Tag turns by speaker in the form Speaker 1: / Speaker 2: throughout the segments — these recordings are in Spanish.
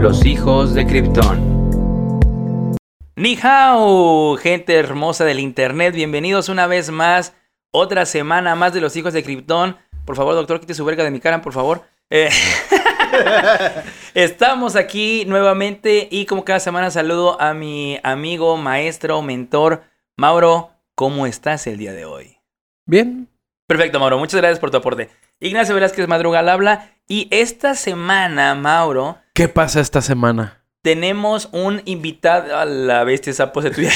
Speaker 1: Los hijos de Krypton.
Speaker 2: Ni hao, gente hermosa del internet, bienvenidos una vez más, otra semana más de los hijos de Krypton. Por favor, doctor, quite su verga de mi cara, por favor. Eh, Estamos aquí nuevamente y como cada semana saludo a mi amigo, maestro, mentor, Mauro. ¿Cómo estás el día de hoy?
Speaker 3: Bien.
Speaker 2: Perfecto, Mauro. Muchas gracias por tu aporte. Ignacio Velázquez Madruga al habla. Y esta semana, Mauro.
Speaker 3: ¿Qué pasa esta semana?
Speaker 2: Tenemos un invitado. A la bestia sapo se tuya.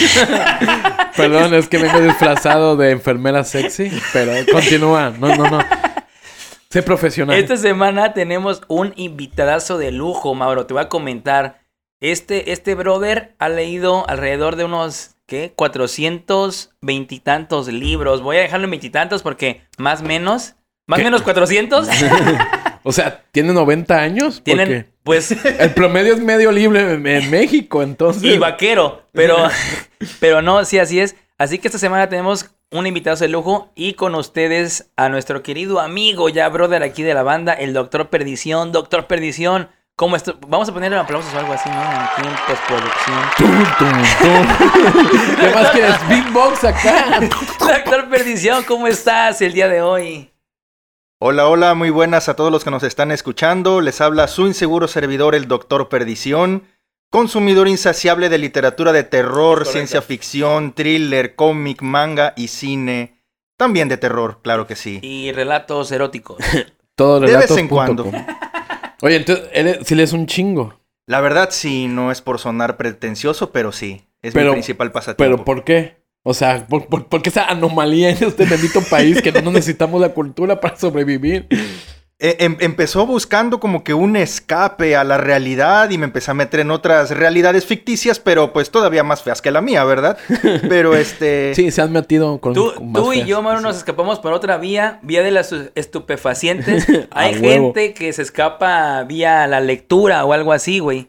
Speaker 3: Perdón, es que vengo disfrazado de enfermera sexy, pero continúa. No, no, no. Sé profesional.
Speaker 2: Esta semana tenemos un invitadazo de lujo, Mauro. Te voy a comentar. Este, este brother ha leído alrededor de unos, ¿qué? 420 y tantos libros. Voy a dejarlo en veintitantos porque más o menos. Más o menos 400.
Speaker 3: o sea, ¿tiene 90 años?
Speaker 2: Tienen, pues...
Speaker 3: El promedio es medio libre en, México, entonces...
Speaker 2: Y vaquero, pero... pero no, sí, así es. Así que esta semana tenemos un invitado de lujo y con ustedes a nuestro querido amigo, ya brother aquí de la banda, el Doctor Perdición. Doctor Perdición, ¿cómo esto? Vamos a ponerle aplausos o algo así, ¿no? Aquí en postproducción.
Speaker 3: ¡Tum, tum, tum! ¿Qué más quieres? Big Box acá.
Speaker 2: Doctor Perdición, ¿cómo estás el día de hoy?
Speaker 4: Hola, hola, muy buenas a todos los que nos están escuchando. Les habla su inseguro servidor, el Doctor Perdición. Consumidor insaciable de literatura de terror, ciencia ficción, thriller, cómic, manga y cine. También de terror, claro que sí.
Speaker 2: Y relatos eróticos.
Speaker 3: Todo
Speaker 4: De vez en cuando.
Speaker 3: Oye, entonces, él sí le es un chingo.
Speaker 4: La verdad sí, no es por sonar pretencioso, pero sí. Es mi principal pasatiempo.
Speaker 3: ¿Pero por qué? O sea, ¿por, por, por qué esa anomalía en este bendito país que no necesitamos la cultura para sobrevivir?
Speaker 4: Eh, em, empezó buscando como que un escape a la realidad y me empecé a meter en otras realidades ficticias, pero pues todavía más feas que la mía, ¿verdad? Pero este...
Speaker 3: sí, se han metido con...
Speaker 2: Tú,
Speaker 3: con más
Speaker 2: tú y
Speaker 3: feas.
Speaker 2: yo, Mauro, nos escapamos por otra vía, vía de las estupefacientes. Hay gente que se escapa vía la lectura o algo así, güey.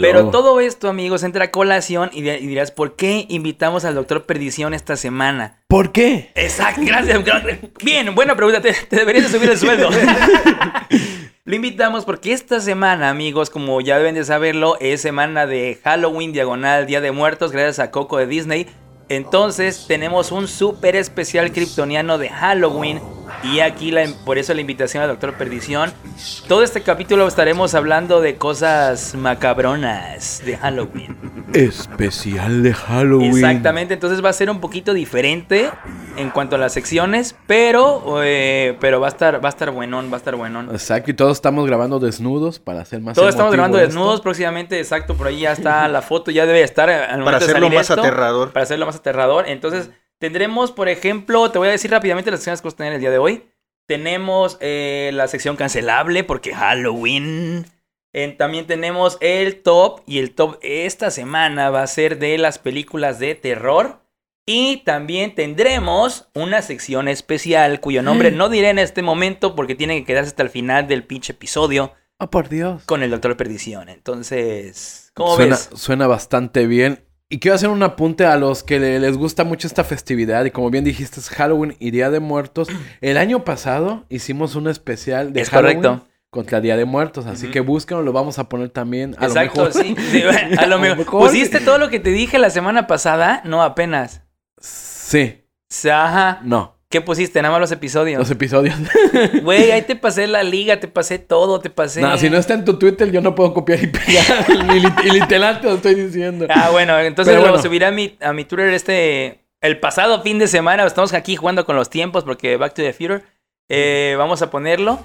Speaker 2: Pero todo esto, amigos, entra a colación y, y dirás, ¿por qué invitamos al doctor Perdición esta semana?
Speaker 3: ¿Por qué?
Speaker 2: Exacto, gracias. Bien, buena pregunta. Te, te deberías de subir el sueldo. Lo invitamos porque esta semana, amigos, como ya deben de saberlo, es semana de Halloween diagonal Día de Muertos, gracias a Coco de Disney. Entonces tenemos un súper especial kryptoniano de Halloween y aquí la, por eso la invitación al Doctor Perdición. Todo este capítulo estaremos hablando de cosas macabronas de Halloween.
Speaker 3: Especial de Halloween.
Speaker 2: Exactamente, entonces va a ser un poquito diferente en cuanto a las secciones, pero eh, pero va a estar va a estar buenón, va a estar buenón.
Speaker 3: Exacto, y todos estamos grabando desnudos para hacer más
Speaker 2: Todos estamos grabando
Speaker 3: esto.
Speaker 2: desnudos próximamente, exacto, por ahí ya está la foto, ya debe estar al momento
Speaker 4: Para
Speaker 2: de
Speaker 4: hacerlo
Speaker 2: salir
Speaker 4: más
Speaker 2: esto,
Speaker 4: aterrador.
Speaker 2: Para hacerlo más aterrador, entonces tendremos, por ejemplo, te voy a decir rápidamente las secciones que vamos a tener el día de hoy. Tenemos eh, la sección cancelable porque Halloween. En- también tenemos el top y el top esta semana va a ser de las películas de terror. Y también tendremos una sección especial cuyo nombre no diré en este momento porque tiene que quedarse hasta el final del pinche episodio
Speaker 3: Oh, por Dios.
Speaker 2: con el Doctor Perdición. Entonces, ¿cómo
Speaker 3: Suena,
Speaker 2: ves?
Speaker 3: suena bastante bien. Y quiero hacer un apunte a los que le- les gusta mucho esta festividad. Y como bien dijiste, es Halloween y Día de Muertos. El año pasado hicimos un especial de
Speaker 2: Es
Speaker 3: Halloween
Speaker 2: correcto.
Speaker 3: contra Día de Muertos. Así que búsquenlo, lo vamos a poner también. A
Speaker 2: Exacto,
Speaker 3: lo mejor.
Speaker 2: sí. sí, A lo mejor. Pusiste todo lo que te dije la semana pasada, no apenas.
Speaker 3: Sí,
Speaker 2: Ajá.
Speaker 3: no.
Speaker 2: ¿Qué pusiste? Nada más los episodios.
Speaker 3: Los episodios.
Speaker 2: Güey, ahí te pasé la liga, te pasé todo, te pasé.
Speaker 3: No, si no está en tu Twitter, yo no puedo copiar y pegar. y, lit- y literal te lo estoy diciendo.
Speaker 2: Ah, bueno, entonces
Speaker 3: Pero
Speaker 2: lo
Speaker 3: bueno.
Speaker 2: subiré a mi, a mi Twitter este. El pasado fin de semana. Estamos aquí jugando con los tiempos porque Back to the Future. Eh, vamos a ponerlo.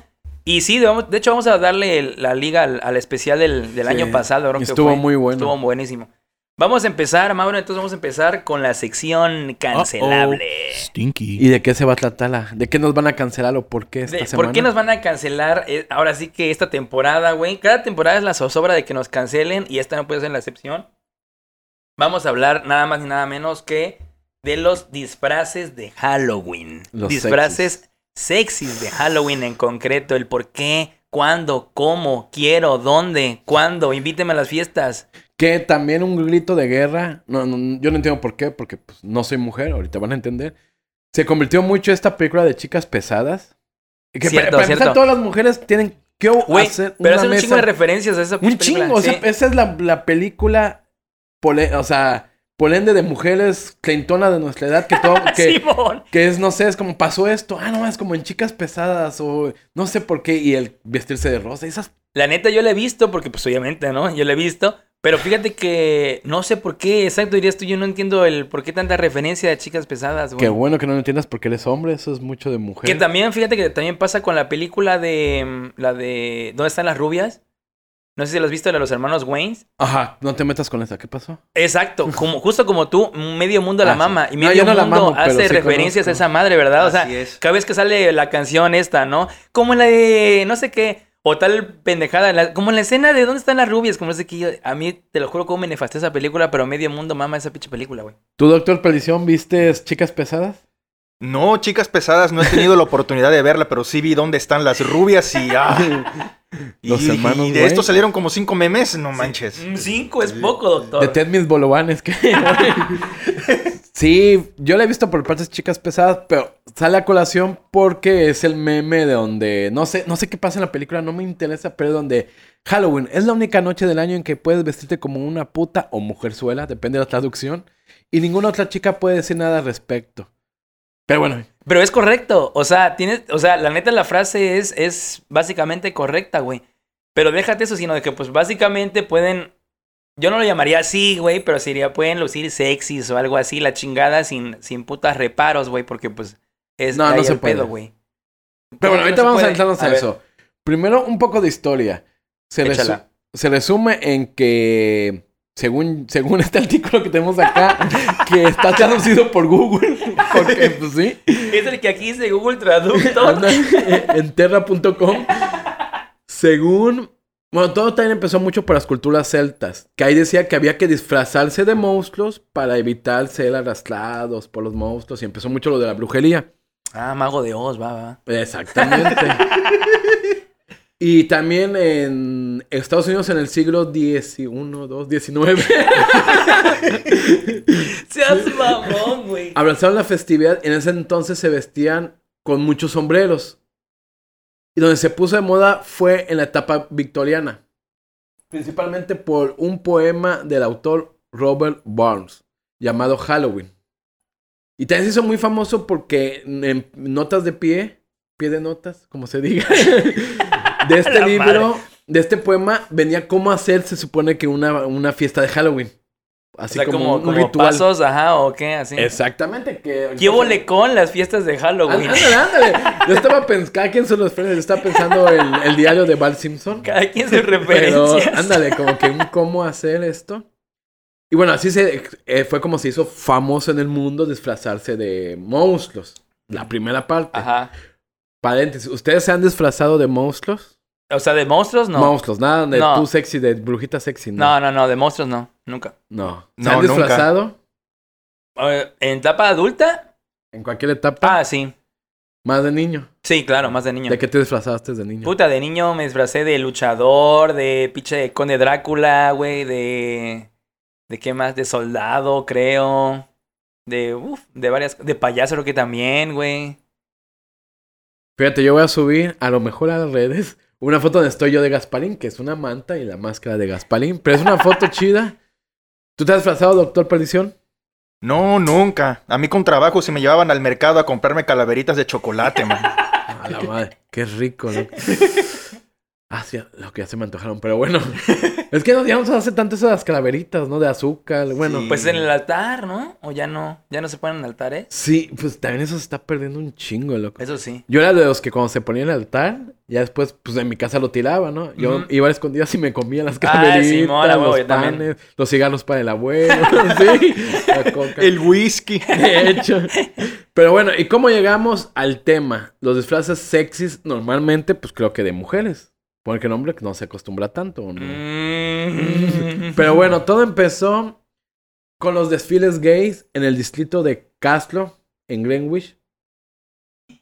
Speaker 2: Y sí, de hecho, vamos a darle la liga al, al especial del, del
Speaker 3: Sí.
Speaker 2: año pasado. creo que
Speaker 3: Estuvo
Speaker 2: fue.
Speaker 3: muy bueno.
Speaker 2: Estuvo buenísimo. Vamos a empezar, Mauro. Entonces vamos a empezar con la sección cancelable.
Speaker 5: Stinky.
Speaker 3: ¿Y de qué se va a tratar la? ¿De qué nos van a cancelar o por qué esta
Speaker 2: De-
Speaker 3: semana?
Speaker 2: ¿Por qué nos van a cancelar eh, ahora sí que esta temporada, güey? Cada temporada es la zozobra de que nos cancelen y esta no puede ser la excepción. Vamos a hablar nada más ni nada menos que de los disfraces de Halloween.
Speaker 3: Los
Speaker 2: disfraces sexys de Halloween en concreto. El por qué, cuándo, cómo, quiero, dónde, cuándo. Invíteme a las fiestas.
Speaker 3: Que también un grito de guerra. No, no, yo no entiendo por qué, porque pues, no soy mujer, ahorita van a entender. Se convirtió mucho esta película de chicas pesadas. Que
Speaker 2: Cierto,
Speaker 3: para, para empezar, todas las mujeres tienen ¿Qué
Speaker 2: Güey,
Speaker 3: hacer
Speaker 2: pero
Speaker 3: una
Speaker 2: hacen un
Speaker 3: mesa-
Speaker 2: chingo de referencias a esa
Speaker 3: Un
Speaker 2: película.
Speaker 3: chingo, o sea,
Speaker 2: Sí.
Speaker 3: esa es la, la película, pole- o sea, polende de mujeres treintona de nuestra edad que todo, que, que es, no sé, es como pasó esto, ah, no, es como en chicas pesadas o no sé por qué, y el vestirse de rosa, esas,
Speaker 2: La neta, yo la he visto, porque pues obviamente, ¿no? Yo la he visto. Pero fíjate que no sé por qué, exacto, dirías tú, yo no entiendo el por qué tanta referencia a chicas pesadas, güey.
Speaker 3: qué bueno que no lo entiendas porque eres hombre, eso es mucho de mujer.
Speaker 2: Que también, fíjate que también pasa con la película de. mm, La de. ¿Dónde están las rubias? No sé si la has visto, la de los hermanos Waynes.
Speaker 3: Ajá, no te metas con esa, ¿qué pasó?
Speaker 2: Exacto, como, justo como tú, medio mundo la
Speaker 3: Ah, sí.
Speaker 2: mama. Y
Speaker 3: No,
Speaker 2: medio
Speaker 3: no la
Speaker 2: mundo
Speaker 3: mamo,
Speaker 2: hace
Speaker 3: sí
Speaker 2: referencias
Speaker 3: conozco.
Speaker 2: a esa madre, ¿verdad? O sea,
Speaker 4: es.
Speaker 2: cada vez que sale la canción esta, ¿no? Como la de no sé qué, o tal pendejada, la- como en la escena de ¿Dónde están las rubias? Como no sé qué, yo- a mí te lo juro cómo me nefasté esa película, pero medio mundo mama esa pinche película, güey.
Speaker 3: ¿Tú, doctor Perdición, viste chicas pesadas?
Speaker 4: No, chicas pesadas, no he tenido la oportunidad de verla, pero sí vi dónde están las rubias y... ah, y,
Speaker 3: Los hermanos
Speaker 4: y de esto salieron como cinco memes, no manches.
Speaker 2: Mm, Cinco es poco, doctor.
Speaker 3: De Ted Mis Bolovanes, que... sí, yo la he visto por partes chicas pesadas, pero sale a colación porque es el meme de donde... No sé, no sé qué pasa en la película, no me interesa, pero donde Halloween es la única noche del año en que puedes vestirte como una puta o mujerzuela, depende de la traducción, y ninguna otra chica puede decir nada al respecto. Pero bueno,
Speaker 2: Pero es correcto. O sea, tienes, o sea, la neta la frase es, es básicamente correcta, güey. Pero déjate eso, sino de que pues básicamente pueden. Yo no lo llamaría así, güey, pero sería, pueden lucir sexys o algo así, la chingada, sin, sin putas reparos, güey, porque pues es
Speaker 3: No, no se
Speaker 2: el
Speaker 3: puede.
Speaker 2: pedo, güey.
Speaker 3: Pero bueno,
Speaker 2: ¿Cómo que
Speaker 3: ahorita
Speaker 2: no
Speaker 3: vamos a
Speaker 2: puede?
Speaker 3: entrarnos a,
Speaker 2: ver,
Speaker 3: eso. Primero, un poco de historia. Se, resu- se resume en que, según, según este artículo que tenemos acá, que está traducido por Google, porque, pues sí,
Speaker 2: Es el que aquí dice Google Traductor.
Speaker 3: en terra.com. Según... Bueno, todo también empezó mucho por las culturas celtas, que ahí decía que había que disfrazarse de monstruos para evitar ser arrastrados por los monstruos, y empezó mucho lo de la brujería.
Speaker 2: ah, Mago de Oz, va, va.
Speaker 3: Exactamente. y también en Estados Unidos en el siglo XI, II, XIX,
Speaker 2: Seas mamón, güey.
Speaker 3: abrazaron la festividad. En ese entonces se vestían con muchos sombreros. Y donde se puso de moda fue en la etapa victoriana. Principalmente por un poema del autor Robert Burns, llamado Halloween. Y también se hizo muy famoso porque en notas de pie, pie de notas, como se diga, de este libro, de este poema, venía cómo hacer, se supone que una, una fiesta de Halloween.
Speaker 2: O
Speaker 3: Así
Speaker 2: sea,
Speaker 3: como,
Speaker 2: como,
Speaker 3: un
Speaker 2: como
Speaker 3: ritual.
Speaker 2: pasos, ajá, o qué, así.
Speaker 3: Exactamente. Que,
Speaker 2: ¿Qué huele con las fiestas de Halloween?
Speaker 3: Ándale, ándale. Yo estaba pensando, cada quien son los frenes, yo estaba pensando el, el diario de Bart Simpson.
Speaker 2: Cada quien
Speaker 3: Pero,
Speaker 2: referencias.
Speaker 3: ándale, como que un cómo hacer esto. Y bueno, así se, eh, fue como se hizo famoso en el mundo disfrazarse de monstruos. La primera parte.
Speaker 2: Ajá.
Speaker 3: Paréntesis, ¿ustedes se han disfrazado de monstruos?
Speaker 2: O sea, de monstruos no.
Speaker 3: Monstruos, nada de
Speaker 2: No.
Speaker 3: tú sexy, de brujita sexy, no.
Speaker 2: No, no, no, de monstruos no. Nunca.
Speaker 3: No. ¿Se
Speaker 4: No,
Speaker 3: han
Speaker 4: nunca.
Speaker 3: disfrazado?
Speaker 2: ¿En etapa adulta?
Speaker 3: En cualquier etapa.
Speaker 2: Ah, sí.
Speaker 3: Más de niño.
Speaker 2: Sí, claro, más de niño.
Speaker 3: ¿De qué te disfrazaste de niño?
Speaker 2: Puta, de niño me disfracé de luchador, de pinche conde Drácula, güey, de... ¿De qué más? De soldado, creo. De, uf, de varias... De payaso creo que también, güey.
Speaker 3: Fíjate, yo voy a subir a lo mejor a las redes una foto donde estoy yo de Gasparín, que es una manta y la máscara de Gasparín. Pero es una foto chida. ¿Tú te has disfrazado, doctor Perdición?
Speaker 4: No, nunca. A mí con trabajo se me llevaban al mercado a comprarme calaveritas de chocolate, man.
Speaker 3: A la madre, qué rico, ¿no? Ah, sí, lo que ya se me antojaron, pero bueno. es que no, ya no se hace tanto eso de las calaveritas, ¿no? De azúcar, bueno.
Speaker 4: Sí.
Speaker 2: Pues en el altar, ¿no? O ya no. Ya no se ponen en altares.
Speaker 3: Sí, pues también eso se está perdiendo un chingo, loco.
Speaker 2: Eso sí.
Speaker 3: Yo era de los que cuando se ponía en el altar, ya después, pues en mi casa lo tiraba, ¿no? Yo iba a escondidas y me comía las
Speaker 2: Ah,
Speaker 3: calaveritas,
Speaker 2: Simón, a huevo,
Speaker 3: los
Speaker 2: también.
Speaker 3: panes, los cigarros para el abuelo, sí, la coca.
Speaker 4: El whisky.
Speaker 3: De hecho. Pero bueno, ¿y cómo llegamos al tema? Los disfraces sexys normalmente, pues creo que de mujeres. Porque el hombre no se acostumbra tanto, ¿o ¿no?
Speaker 2: Mm.
Speaker 3: Pero bueno, todo empezó con los desfiles gays en el distrito de Castro, en Greenwich.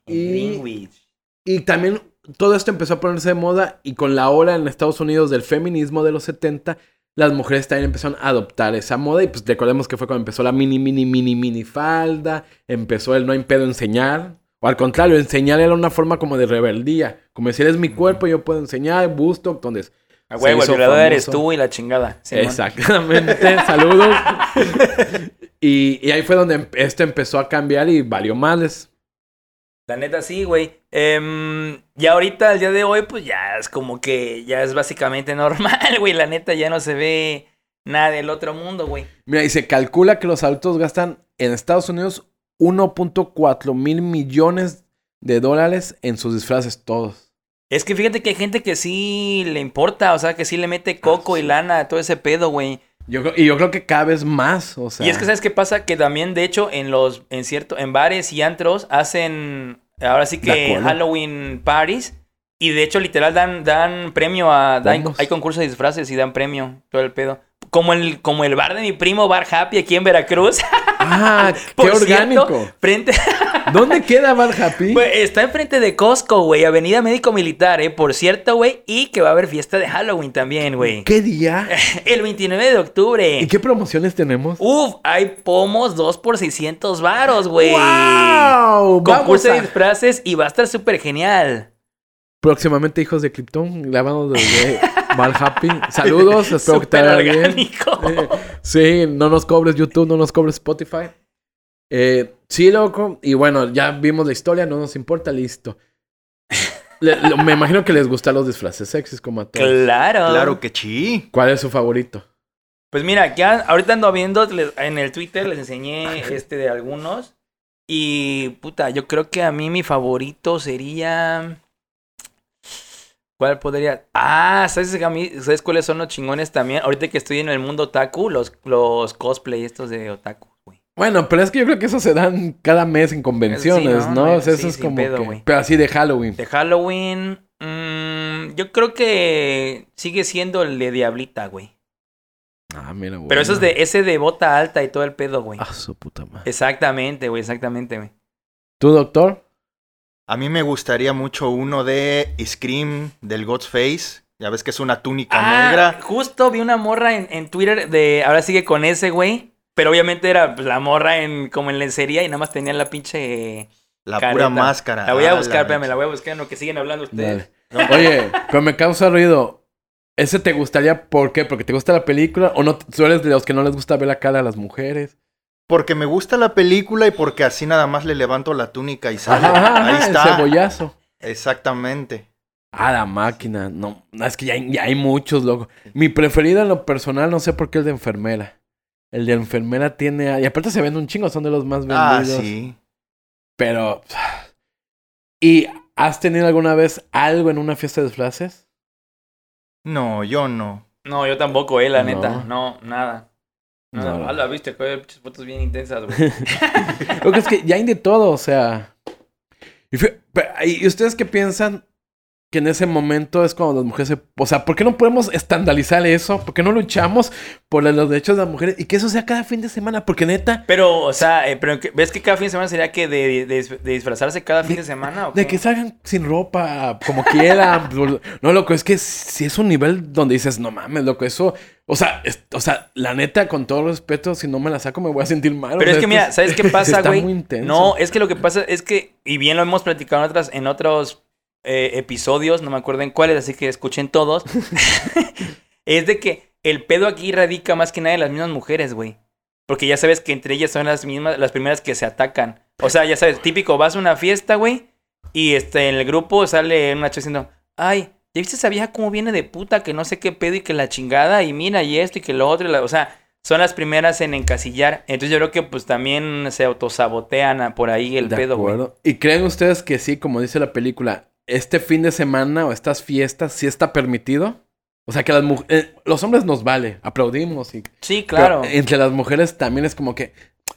Speaker 3: Y,
Speaker 2: Greenwich.
Speaker 3: y también todo esto empezó a ponerse de moda y con la ola en Estados Unidos del feminismo de los 70, las mujeres también empezaron a adoptar esa moda y pues recordemos que fue cuando empezó la mini, mini, mini, mini falda, empezó el no hay pedo enseñar. O al contrario, enseñar era una forma como de rebeldía. Como decir, es mi cuerpo, yo puedo enseñar, busto, donde...
Speaker 2: A huevo, el violador eres tú y la chingada. Simón.
Speaker 3: Exactamente, saludos. y, y ahí fue donde em- esto empezó a cambiar y valió males.
Speaker 2: La neta sí, güey. Em, ya ahorita, el día de hoy, pues ya es como que ya es básicamente normal, güey. La neta ya no se ve nada del otro mundo, güey.
Speaker 3: Mira, y se calcula que los adultos gastan en Estados Unidos 1.4 mil millones de dólares en sus disfraces todos.
Speaker 2: Es que fíjate que hay gente que sí le importa, o sea, que sí le mete coco y lana a todo ese pedo, güey.
Speaker 3: Yo, y yo creo que cada vez más, o sea...
Speaker 2: Y es que sabes qué pasa que también de hecho en los en cierto en bares y antros hacen ahora sí que. Halloween parties y de hecho literal dan dan premio a dan- hay concursos de disfraces y dan premio todo el pedo. Como el como el bar de mi primo Bar Happy aquí en Veracruz.
Speaker 3: ¡Ah, qué
Speaker 2: cierto,
Speaker 3: orgánico!
Speaker 2: frente
Speaker 3: ¿Dónde queda Bar Happy?
Speaker 2: Está enfrente de Costco, güey, Avenida Médico Militar, eh, por cierto, güey, y que va a haber fiesta de Halloween también, güey.
Speaker 3: ¿Qué día?
Speaker 2: El 29 de octubre.
Speaker 3: ¿Y qué promociones tenemos?
Speaker 2: Uf, hay pomos 2 por 600 varos, güey.
Speaker 3: ¡Wow!
Speaker 2: Concurso de disfraces y va a estar súper genial.
Speaker 3: Próximamente Hijos de Krypton, grabando desde Bar Happy. Saludos, espero que te vaya bien. sí, no nos cobres YouTube, no nos cobres Spotify. Eh, sí, loco. Y bueno, ya vimos la historia, no nos importa, listo. Le- lo- me imagino que les gustan los disfraces sexys como a todos.
Speaker 2: Claro.
Speaker 4: Claro que sí.
Speaker 3: ¿Cuál es su favorito?
Speaker 2: Pues mira, ya ahorita ando viendo les- en el Twitter, les enseñé este de algunos. Y puta, yo creo que a mí mi favorito sería. ¿Cuál podría? Ah, ¿sabes, a mí, ¿sabes cuáles son los chingones también? Ahorita que estoy en el mundo otaku, los, los cosplay estos de otaku, güey.
Speaker 3: Bueno, pero es que yo creo que eso se dan cada mes en convenciones,
Speaker 2: Sí,
Speaker 3: ¿no?
Speaker 2: no,
Speaker 3: O sea,
Speaker 2: sí,
Speaker 3: eso es como
Speaker 2: pedo,
Speaker 3: que-. Pero así de Halloween.
Speaker 2: De Halloween, mm, yo creo que sigue siendo el de Diablita, güey.
Speaker 3: Ah, mira, güey.
Speaker 2: Pero eso es de ese de bota alta y todo el pedo, güey.
Speaker 3: Ah, su puta madre.
Speaker 2: Exactamente, güey, exactamente, güey.
Speaker 3: ¿Tú, doctor?
Speaker 4: A mí me gustaría mucho uno de Scream del Ghostface. Ya ves que es una túnica
Speaker 2: Ah,
Speaker 4: negra.
Speaker 2: justo vi una morra en, en Twitter de ahora sigue con ese, güey. Pero obviamente era pues, la morra en como en lencería y nada más tenía la pinche.
Speaker 4: La
Speaker 2: careta.
Speaker 4: pura máscara.
Speaker 2: La voy a
Speaker 4: Ah,
Speaker 2: buscar,
Speaker 4: la
Speaker 2: espérame, la voy a buscar en lo que siguen hablando ustedes.
Speaker 3: Oye, pero me causa ruido. ¿Ese te gustaría por qué? ¿Porque te gusta la película? ¿O no tú eres de los que no les gusta ver la cara a las mujeres?
Speaker 4: Porque me gusta la película y porque así nada más le levanto la túnica y sale.
Speaker 3: Ajá,
Speaker 4: Ahí
Speaker 3: el
Speaker 4: está.
Speaker 3: cebollazo.
Speaker 4: Exactamente.
Speaker 3: Ah, la máquina. No, es que ya hay, ya hay muchos, loco. Mi preferido en lo personal, no sé por qué el de enfermera. El de enfermera tiene... Y aparte se vende un chingo, son de los más
Speaker 4: Ah,
Speaker 3: vendidos.
Speaker 4: sí.
Speaker 3: Pero... ¿Y has tenido alguna vez algo en una fiesta de disfraces?
Speaker 4: No, yo no.
Speaker 2: No, yo tampoco, eh, la
Speaker 3: No.
Speaker 2: neta. No, nada.
Speaker 3: No, no.
Speaker 2: Ala, viste, que hay pinches fotos bien intensas, güey.
Speaker 3: Lo que es que ya hay de todo, o sea... ¿y ustedes qué piensan que en ese momento es cuando las mujeres se... O sea, ¿por qué no podemos estandarizar eso? ¿Por qué no luchamos por los derechos de las mujeres? Y que eso sea cada fin de semana, porque neta...
Speaker 2: Pero, o sea, eh, pero ¿ves que cada fin de semana sería que de, de- de disfrazarse cada fin de, semana? ¿o
Speaker 3: De que salgan sin ropa, como quieran. no, loco, es que si es un nivel donde dices, no mames, loco, eso. O sea, es- o sea, la neta, con todo respeto, si no me la saco, me voy a sentir mal. o
Speaker 2: Pero
Speaker 3: sea,
Speaker 2: es que mira, ¿sabes qué pasa, güey?
Speaker 3: muy intenso.
Speaker 2: No, es que lo que pasa es que, y bien lo hemos platicado en, otras, en otros eh, episodios, no me acuerdo en cuáles, así que escuchen todos. es de que el pedo aquí radica más que nada en las mismas mujeres, güey. Porque ya sabes que entre ellas son las mismas, las primeras que se atacan. O sea, ya sabes, típico, vas a una fiesta, güey, y este, en el grupo sale una chica diciendo, ay, ¿ya viste esa vieja cómo viene de puta? Que no sé qué pedo y que la chingada, y mira, y esto y que lo otro, y la- o sea, son las primeras en encasillar. Entonces yo creo que pues también se autosabotean a- por ahí el
Speaker 3: De
Speaker 2: pedo, güey.
Speaker 3: ¿Y creen ustedes que sí, como dice la película, este fin de semana o estas fiestas sí está permitido? O sea, que las mu- eh, los hombres nos vale, aplaudimos y...
Speaker 2: Sí, claro.
Speaker 3: Entre las mujeres también es como que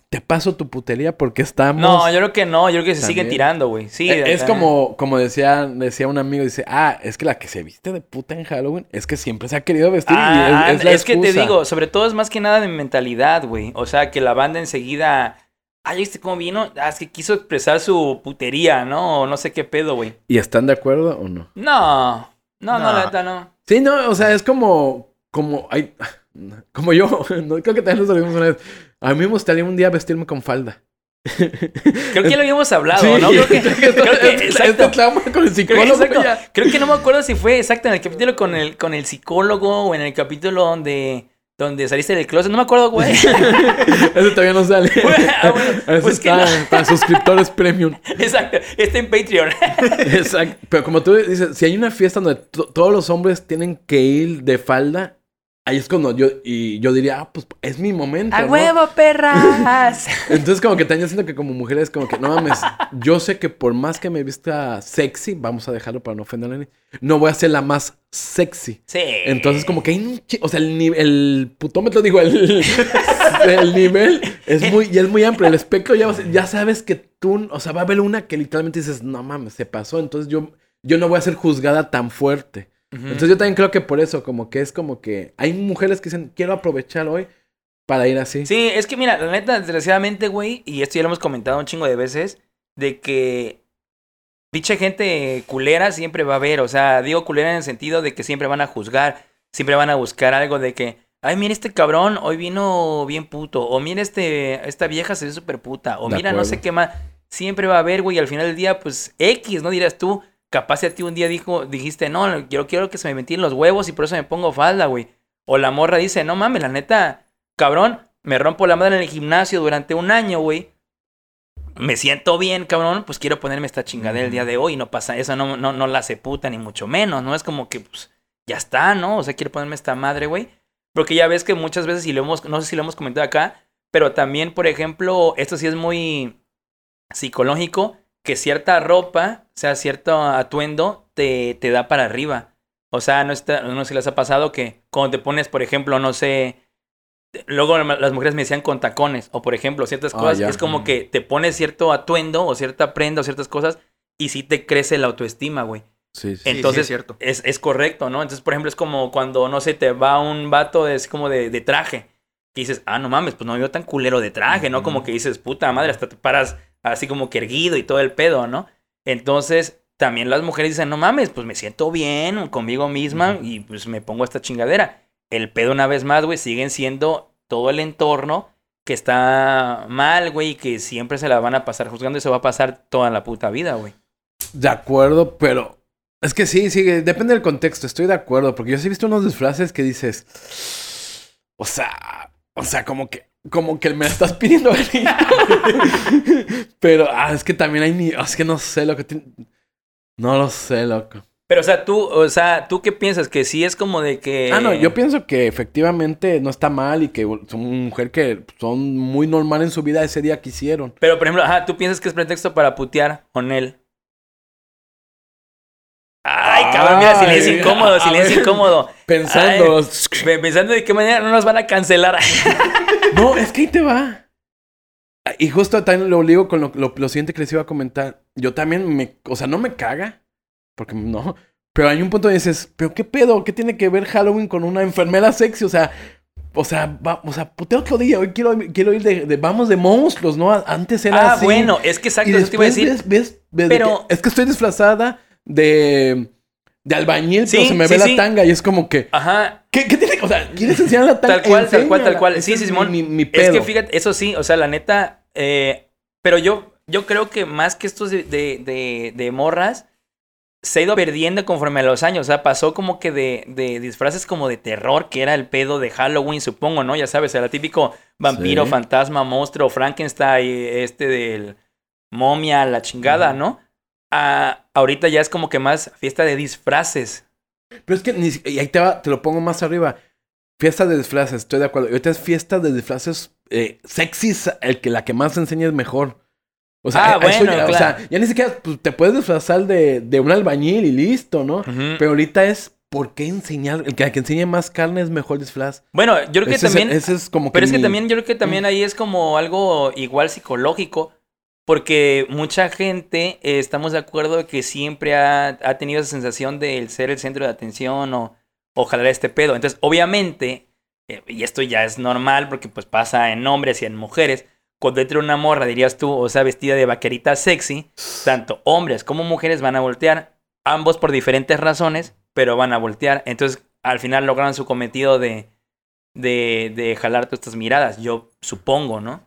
Speaker 3: te paso tu putería porque estamos...
Speaker 2: No, yo creo que no, yo creo que se
Speaker 3: También.
Speaker 2: tirando, güey. Sí,
Speaker 3: Eh, es como, como decía, decía un amigo, dice, ah, es que la que se viste de puta en Halloween es que siempre se ha querido vestir
Speaker 2: Ah,
Speaker 3: y es, es la
Speaker 2: es que te digo, sobre todo es más que nada de mentalidad, güey. O sea, que la banda enseguida. Ay, ¿viste cómo vino? Ah, es que quiso expresar su putería, ¿no? O no sé qué pedo, güey.
Speaker 3: ¿Y están de acuerdo o no?
Speaker 2: No, no, no,
Speaker 4: No.
Speaker 2: la neta no.
Speaker 3: Sí, no, o sea, es como, como, ay, como yo, no, creo que también lo salimos una vez. A mí me gustaría un día vestirme con falda.
Speaker 2: Creo que ya lo habíamos hablado,
Speaker 3: Sí,
Speaker 2: ¿no? Creo que, creo que-
Speaker 3: este-
Speaker 2: exacto.
Speaker 3: este con el
Speaker 2: Creo que,
Speaker 3: psicólogo.
Speaker 2: Creo que no me acuerdo si fue exacto en el capítulo con el, con el psicólogo o en el capítulo donde, donde saliste del closet. No me acuerdo, güey.
Speaker 3: Ese todavía no sale.
Speaker 2: Ah, bueno,
Speaker 3: Ese
Speaker 2: pues
Speaker 3: está
Speaker 2: no.
Speaker 3: para suscriptores premium.
Speaker 2: Exacto. Está en Patreon.
Speaker 3: Exacto. Pero como tú dices, si hay una fiesta donde to- todos los hombres tienen que ir de falda, ahí es cuando yo, y yo diría, ah, pues es mi momento.
Speaker 2: ¡A
Speaker 3: ¿no?
Speaker 2: huevo, perras!
Speaker 3: Entonces como que también siento que como mujeres como que no mames, yo sé que por más que me vista sexy, vamos a dejarlo para no ofender a nadie, no voy a ser la más sexy.
Speaker 2: Sí.
Speaker 3: Entonces como que hay un o sea, el, el putómetro, digo, el, el nivel es muy, y es muy amplio, el espectro ya, ya sabes que tú, o sea, va a haber una que literalmente dices, no mames, se pasó, entonces yo, yo no voy a ser juzgada tan fuerte. Entonces yo también creo que por eso, como que es como que hay mujeres que dicen, quiero aprovechar hoy para ir así.
Speaker 2: Sí, es que mira, la neta, desgraciadamente, güey, y esto ya lo hemos comentado un chingo de veces, de que dicha gente culera siempre va a haber, o sea, digo culera en el sentido de que siempre van a juzgar, siempre van a buscar algo de que, ay, mira este cabrón, hoy vino bien puto, o mira este, esta vieja se ve súper puta, o
Speaker 3: De
Speaker 2: mira no sé qué más, siempre va a haber, güey, al final del día, pues, X, ¿no? Dirás tú, capaz a ti un día dijo, dijiste, no, yo quiero que se me metían los huevos y por eso me pongo falda, güey. O la morra dice, no mames, la neta, cabrón, me rompo la madre en el gimnasio durante un año, güey. Me siento bien, cabrón, pues quiero ponerme esta chingadera el día de hoy. No pasa, eso no, no, no la hace puta, ni mucho menos, ¿no? Es como que, pues, ya está, ¿no? O sea, quiero ponerme esta madre, güey. Porque ya ves que muchas veces, y lo hemos, no sé si lo hemos comentado acá, pero también, por ejemplo, esto sí es muy psicológico, que cierta ropa, o sea, cierto atuendo, te, te da para arriba. O sea, no, está, no sé si les ha pasado que cuando te pones, por ejemplo, no sé, luego las mujeres me decían con tacones, o por ejemplo, ciertas
Speaker 3: Ah,
Speaker 2: cosas, es como que te pones cierto atuendo o cierta prenda o ciertas cosas y sí te crece la autoestima, güey.
Speaker 3: Sí, sí.
Speaker 4: sí,
Speaker 2: Entonces,
Speaker 4: es cierto.
Speaker 2: Es, es correcto, ¿no? Entonces, por ejemplo, es como cuando, no sé, te va un vato de, así como de, de traje. Que dices, ah, no mames, pues no me veo tan culero de traje, ¿no? Como que dices, puta madre, hasta te paras así como que erguido y todo el pedo, ¿no? Entonces, también las mujeres dicen, no mames, pues me siento bien conmigo misma y pues me pongo esta chingadera. El pedo, una vez más, güey, siguen siendo todo el entorno que está mal, güey, y que siempre se la van a pasar juzgando y se va a pasar toda la puta vida, güey.
Speaker 3: De acuerdo, pero es que sí, sí, depende del contexto, estoy de acuerdo, porque yo sí he visto unos disfraces que dices, o sea, o sea, como que, como que me la estás pidiendo. Pero, ah, es que también hay ni, es que no sé lo que tiene, no lo sé, loco.
Speaker 2: Pero, o sea, tú, o sea, ¿tú qué piensas? Que sí es como de que...
Speaker 3: Ah, no, yo pienso que efectivamente no está mal y que son mujer que son muy normal en su vida ese día que hicieron.
Speaker 2: Pero, por ejemplo, ajá, ¿tú piensas que es pretexto para putear con él? Ay, cabrón, mira, silencio
Speaker 3: Ay,
Speaker 2: incómodo, silencio incómodo.
Speaker 3: Pensando,
Speaker 2: Ay, pensando de qué manera no nos van a cancelar.
Speaker 3: No, es que ahí te va. Y justo también lo ligo con lo, lo- lo siguiente que les iba a comentar. Yo también me, o sea, no me caga, porque no. Pero hay un punto donde dices, pero qué pedo, qué tiene que ver Halloween con una enfermera sexy, o sea, o sea, va, o sea, putea otro día, hoy quiero, quiero ir de, de- vamos de monstruos, ¿no? Antes era
Speaker 2: ah,
Speaker 3: así.
Speaker 2: bueno, es que exacto,
Speaker 3: y
Speaker 2: eso te iba a decir.
Speaker 3: ves, ves, ves
Speaker 2: Pero-
Speaker 3: que- es que estoy disfrazada de, de albañil,
Speaker 2: Sí,
Speaker 3: pero se me
Speaker 2: sí,
Speaker 3: ve
Speaker 2: sí.
Speaker 3: la tanga y es como que,
Speaker 2: Ajá,
Speaker 3: ¿qué, qué tiene? O sea, ¿quieres enseñar la tanga?
Speaker 2: tal cual, tal cual, tal cual. Sí, sí,
Speaker 3: mi-
Speaker 2: Simón.
Speaker 3: Mi, mi
Speaker 2: Es
Speaker 3: pedo.
Speaker 2: que fíjate, eso sí, o sea, la neta, eh, pero yo, yo creo que más que estos de, de, de, de morras, se ha ido perdiendo conforme a los años. O sea, pasó como que de, de disfraces como de terror, que era el pedo de Halloween, supongo, ¿no? Ya sabes, era típico vampiro,
Speaker 3: Sí.
Speaker 2: fantasma, monstruo, Frankenstein, este del momia, la chingada, ¿no? A- ahorita ya es como que más fiesta de disfraces.
Speaker 3: Pero es que ni y ahí te va, te lo pongo más arriba. Fiesta de disfraces, estoy de acuerdo. Y ahorita es fiesta de disfraces eh, sexys, el que la que más enseña es mejor. O sea,
Speaker 2: Ah, bueno,
Speaker 3: ya, o sea, ya ni siquiera pues, te puedes disfrazar de, de un albañil y listo, ¿no? Pero ahorita es ¿por qué enseñar? El que, el que enseñe más carne es mejor disfraz.
Speaker 2: Bueno, yo creo que
Speaker 3: Ese es-
Speaker 2: también...
Speaker 3: ese es como que
Speaker 2: Pero es que
Speaker 3: mi-
Speaker 2: también, yo creo que también ahí es como algo igual psicológico, porque mucha gente eh, estamos de acuerdo que siempre ha, tenido esa sensación de ser el centro de atención o, o jalar este pedo. Entonces, obviamente, eh, y esto ya es normal porque pues pasa en hombres y en mujeres, cuando entra una morra, dirías tú, o sea, vestida de vaquerita sexy, tanto hombres como mujeres van a voltear, ambos por diferentes razones, pero van a voltear. Entonces, al final logran su cometido de, de jalar todas estas miradas, yo supongo, ¿no?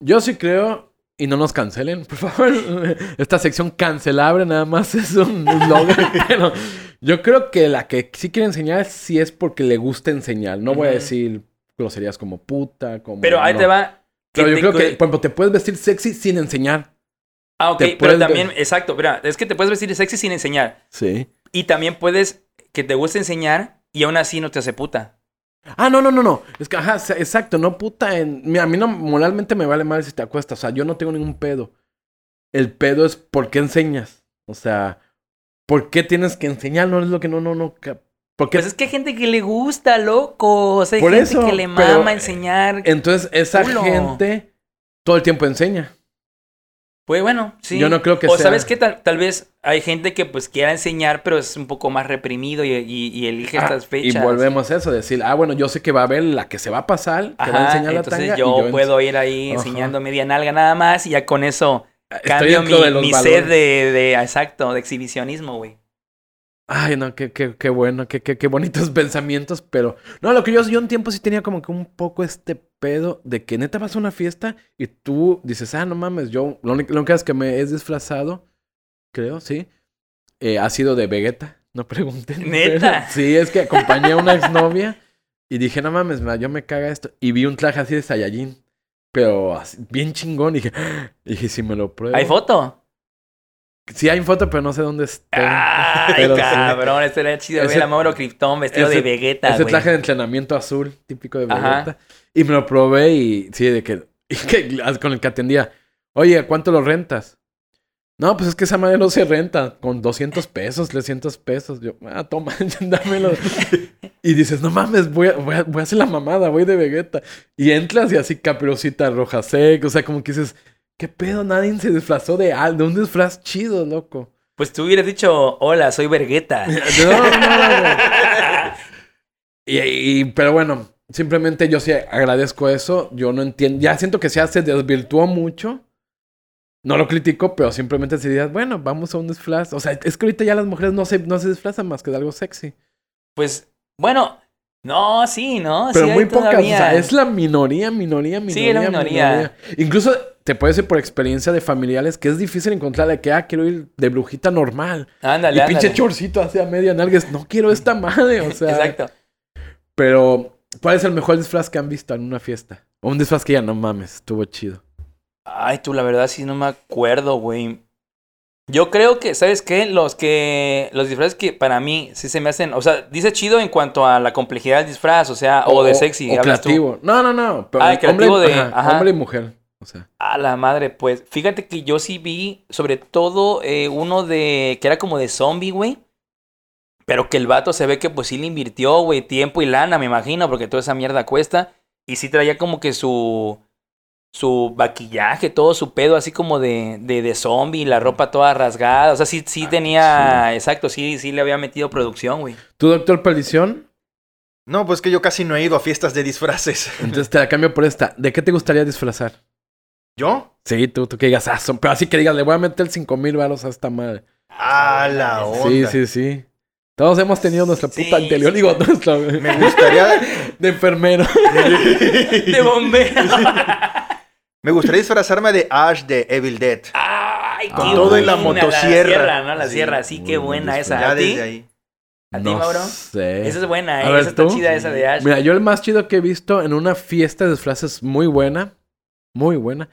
Speaker 3: Yo sí creo y no nos cancelen, por favor. Esta sección cancelable nada más es un eslogan. pero yo creo que la que sí quiere enseñar sí es porque le gusta enseñar. No voy a decir groserías como puta, como...
Speaker 2: Pero ahí
Speaker 3: no.
Speaker 2: te va.
Speaker 3: Pero yo
Speaker 2: te-
Speaker 3: creo que, por ejemplo, te puedes vestir sexy sin enseñar.
Speaker 2: Ah, ok, pero también,
Speaker 3: ver-
Speaker 2: exacto, mira, es que te puedes vestir sexy sin enseñar.
Speaker 3: Sí.
Speaker 2: Y también puedes que te guste enseñar y aún así no te hace puta.
Speaker 3: Ah, no, no, no, no. Es que, ajá, exacto, no puta en... Mira, a mí no, moralmente me vale mal si te acuestas. O sea, yo no tengo ningún pedo. El pedo es por qué enseñas. O sea, ¿por qué tienes que enseñar? No es lo que no, no, no. ca- ¿Por qué?
Speaker 2: Pues es que hay gente que le gusta, loco. O sea, hay
Speaker 3: Por
Speaker 2: gente
Speaker 3: eso,
Speaker 2: que le mama enseñar.
Speaker 3: Entonces, esa
Speaker 2: culo.
Speaker 3: gente todo el tiempo enseña.
Speaker 2: Pues bueno, sí.
Speaker 3: Yo no creo que
Speaker 2: o
Speaker 3: sea-
Speaker 2: sabes que tal, tal vez hay gente que pues quiera enseñar, pero es un poco más reprimido y, y- y elige
Speaker 3: Ah,
Speaker 2: estas fechas.
Speaker 3: Y volvemos a eso, decir, ah, bueno, yo sé que va a haber la que se va a pasar, que va a enseñar la
Speaker 2: entonces
Speaker 3: tanga. y
Speaker 2: yo, puedo ir ahí
Speaker 3: Ajá.
Speaker 2: enseñando media nalga nada más y ya con eso
Speaker 3: Estoy
Speaker 2: cambio mi,
Speaker 3: de
Speaker 2: mi sed de, de, exacto, de exhibicionismo, güey.
Speaker 3: Ay, no, qué, qué, qué bueno, qué, qué, qué bonitos pensamientos, pero... No, lo que yo, yo un tiempo sí tenía como que un poco este pedo de que neta vas a una fiesta y tú dices, ah, no mames, yo... Lo único lo único es que me he disfrazado, creo, sí, eh, ha sido de Vegeta, no pregunten.
Speaker 2: ¿Neta?
Speaker 3: pero sí, es que acompañé a una exnovia y dije, no mames, ma, yo me caga esto. Y vi un traje así de Saiyajin, pero así, bien chingón, y dije, y dije, si me lo pruebo...
Speaker 2: ¿Hay foto?
Speaker 3: Sí hay foto, pero no sé dónde está.
Speaker 2: Ay,
Speaker 3: Pero sí.
Speaker 2: cabrón, estaría chido
Speaker 3: Ese-
Speaker 2: ver a Mauro Krypton vestido
Speaker 3: ese-
Speaker 2: de Vegeta,
Speaker 3: Ese
Speaker 2: güey.
Speaker 3: traje de entrenamiento azul, típico de
Speaker 2: Ajá.
Speaker 3: Vegeta. Y me lo probé y sí, de que, y que con el que atendía, oye, ¿cuánto lo rentas? No, pues es que esa madre no se renta, con 200 pesos, 300 pesos. Yo, ah, toma, dámelo. y dices, no mames, voy a, voy, a, voy a hacer la mamada, voy de Vegeta. Y entras y así caperucita roja seca, o sea, como que dices, ¿qué pedo? Nadie se disfrazó de algo, de un disfraz chido, loco.
Speaker 2: Pues tú hubieras dicho, hola, soy Vergueta.
Speaker 3: No, no, no. Y, y- pero bueno, simplemente yo sí agradezco eso. Yo no entiendo. Ya siento que ya se desvirtuó mucho. No lo critico, pero simplemente se bueno, vamos a un disfraz. O sea, es que ahorita ya las mujeres no se, no se disfrazan más que de algo sexy.
Speaker 2: Pues, bueno, no, sí, ¿no?
Speaker 3: Pero
Speaker 2: Sí
Speaker 3: muy pocas. O sea, es la minoría, minoría, minoría.
Speaker 2: Sí, la minoría.
Speaker 3: Incluso te puede ser por experiencia de familiares que es difícil encontrar de que, ah, quiero ir de brujita normal.
Speaker 2: Ándale,
Speaker 3: y pinche chorcito hacia media nalga. es, No quiero esta madre. O sea.
Speaker 2: Exacto.
Speaker 3: Pero, ¿cuál es el mejor disfraz que han visto en una fiesta? O un disfraz que ya no mames, estuvo chido.
Speaker 2: Ay, tú, la verdad sí no me acuerdo, güey. Yo creo que, ¿sabes qué? Los que. Los disfraces que para mí sí se me hacen. O sea, dice chido en cuanto a la complejidad del disfraz, o sea, o, de sexy.
Speaker 3: O
Speaker 2: tú.
Speaker 3: creativo. No, no, no. Pero
Speaker 2: Ah, el creativo
Speaker 3: hombre,
Speaker 2: de-
Speaker 3: ajá,
Speaker 2: ajá.
Speaker 3: hombre y mujer. O sea.
Speaker 2: A la madre, pues. Fíjate que yo sí vi, sobre todo, eh, uno de. que era como de zombie, güey. Pero que el vato se ve que pues sí le invirtió, güey, tiempo y lana, me imagino, porque toda esa mierda cuesta. Y sí traía como que su. su maquillaje, todo su pedo así como de, de, de zombie, la ropa toda rasgada. O sea, sí, sí tenía. Exacto, sí, sí le había metido producción, güey.
Speaker 3: ¿Tú, doctor Perdición?
Speaker 4: No, pues que yo casi no he ido a fiestas de disfraces.
Speaker 3: Entonces te la cambio por esta. ¿De qué te gustaría disfrazar?
Speaker 4: ¿Yo?
Speaker 3: Sí, tú, tú que digas, ah, son- pero así que digas, le voy a meter 5 mil baros a esta madre.
Speaker 4: Ah, la
Speaker 3: Sí,
Speaker 4: onda.
Speaker 3: sí, sí. Todos hemos tenido nuestra
Speaker 2: Sí,
Speaker 3: puta anterior,
Speaker 2: sí.
Speaker 3: digo, nuestra
Speaker 4: Me gustaría,
Speaker 3: de enfermero.
Speaker 2: De bombero.
Speaker 4: me gustaría disfrazarme de Ash de Evil Dead.
Speaker 2: Ay,
Speaker 3: Con
Speaker 2: qué
Speaker 3: todo en
Speaker 4: la motosierra.
Speaker 2: sierra, ¿no? La
Speaker 4: Sí,
Speaker 2: sierra, sí, qué
Speaker 3: buen
Speaker 2: buena esa.
Speaker 4: Ya
Speaker 2: ¿A ti?
Speaker 4: desde ahí.
Speaker 2: ¿A ti,
Speaker 3: no
Speaker 2: Mauro?
Speaker 3: sé.
Speaker 2: Esa es buena,
Speaker 3: A
Speaker 2: ¿eh?
Speaker 3: ver,
Speaker 2: esa está
Speaker 3: ¿tú?
Speaker 2: chida, esa de Ash.
Speaker 3: Mira, yo el más chido que he visto en una fiesta de disfraces muy buena, muy buena.